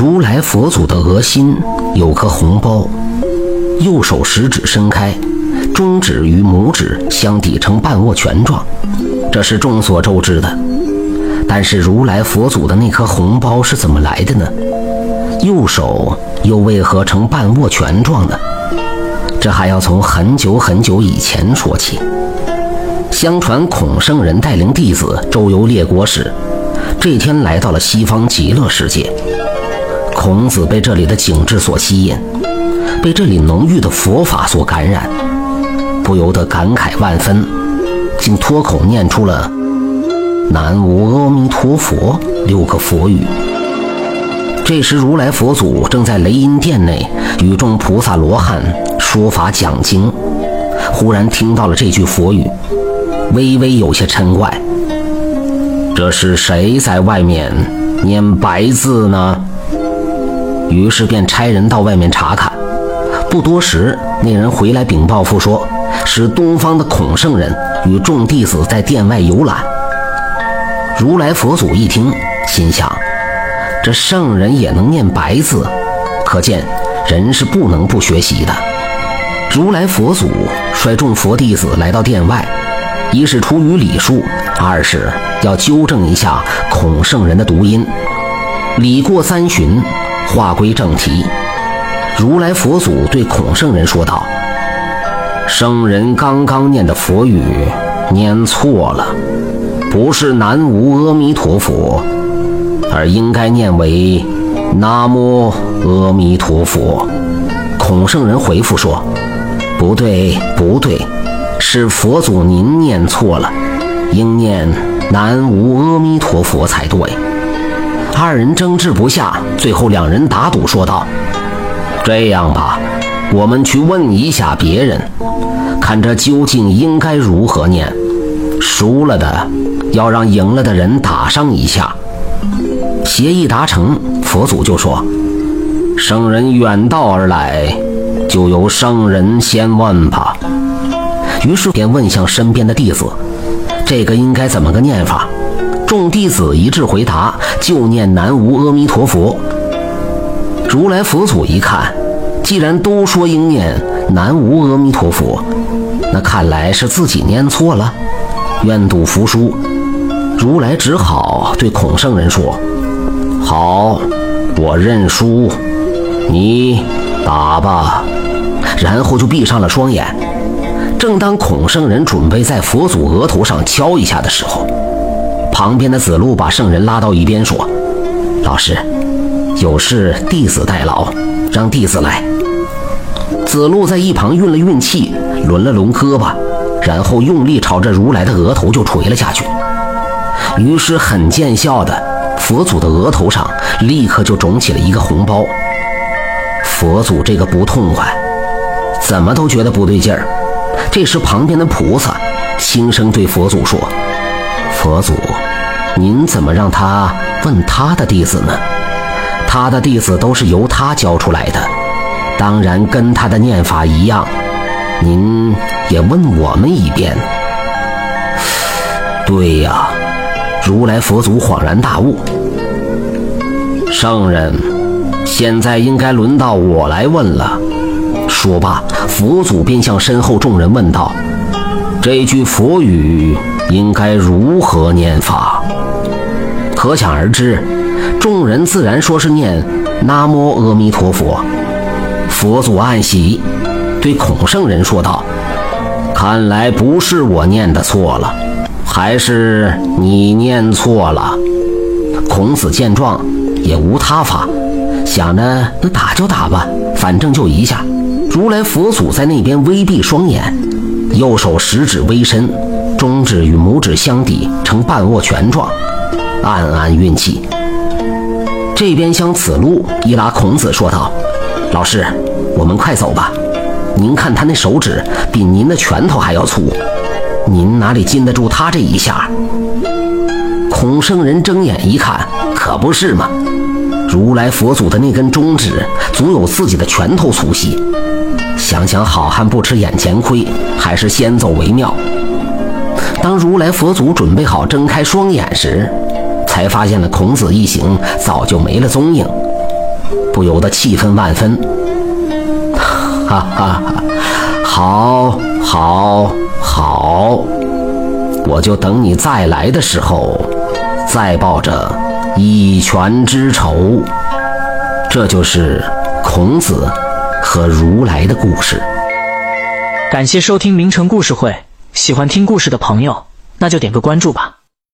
如来佛祖的额心有颗红包，右手食指伸开，中指与拇指相抵成半握拳状，这是众所周知的。但是如来佛祖的那颗红包是怎么来的呢？右手又为何成半握拳状呢？这还要从很久很久以前说起。相传孔圣人带领弟子周游列国时，这天来到了西方极乐世界。孔子被这里的景致所吸引，被这里浓郁的佛法所感染，不由得感慨万分，竟脱口念出了“南无阿弥陀佛”六个佛语。这时，如来佛祖正在雷音殿内与众菩萨罗汉说法讲经，忽然听到了这句佛语，微微有些嗔怪：“这是谁在外面念白字呢？”于是便差人到外面查看，不多时，那人回来禀报复说，是东方的孔圣人与众弟子在殿外游览。如来佛祖一听，心想：这圣人也能念白字，可见人是不能不学习的。如来佛祖率众佛弟子来到殿外，一是出于礼数，二是要纠正一下孔圣人的读音。礼过三巡。话归正题，如来佛祖对孔圣人说道：“圣人刚刚念的佛语念错了，不是南无阿弥陀佛，而应该念为南无阿弥陀佛。”孔圣人回复说：“不对，不对，是佛祖您念错了，应念南无阿弥陀佛才对。”二人争执不下，最后两人打赌说道：“这样吧，我们去问一下别人，看这究竟应该如何念。输了的要让赢了的人打上一下。”协议达成，佛祖就说：“圣人远道而来，就由圣人先问吧。”于是便问向身边的弟子：“这个应该怎么个念法？”众弟子一致回答：“就念南无阿弥陀佛。”如来佛祖一看，既然都说应念南无阿弥陀佛，那看来是自己念错了，愿赌服输。如来只好对孔圣人说：“好，我认输，你打吧。”然后就闭上了双眼。正当孔圣人准备在佛祖额头上敲一下的时候，旁边的子路把圣人拉到一边说：“老师，有事弟子代劳，让弟子来。”子路在一旁运了运气，抡了抡胳膊，然后用力朝着如来的额头就捶了下去。于是很见效的，佛祖的额头上立刻就肿起了一个红包。佛祖这个不痛快，怎么都觉得不对劲儿。这时旁边的菩萨轻声对佛祖说：“佛祖。”您怎么让他问他的弟子呢？他的弟子都是由他教出来的，当然跟他的念法一样。您也问我们一遍。对呀，如来佛祖恍然大悟。圣人，现在应该轮到我来问了。说罢，佛祖便向身后众人问道：“这句佛语应该如何念法？”可想而知，众人自然说是念“南无阿弥陀佛”。佛祖暗喜，对孔圣人说道：“看来不是我念的错了，还是你念错了。”孔子见状，也无他法，想着那打就打吧，反正就一下。如来佛祖在那边微闭双眼，右手食指微伸，中指与拇指相抵，呈半握拳状。暗暗运气。这边向子路一拉孔子说道：“老师，我们快走吧。您看他那手指比您的拳头还要粗，您哪里禁得住他这一下？”孔圣人睁眼一看，可不是嘛！如来佛祖的那根中指足有自己的拳头粗细。想想好汉不吃眼前亏，还是先走为妙。当如来佛祖准备好睁开双眼时，才发现了孔子一行早就没了踪影。不由得气愤万分。哈哈哈，好，好，好，我就等你再来的时候，再报这一拳之仇。这就是孔子和如来的故事。感谢收听名城故事会，喜欢听故事的朋友，那就点个关注吧。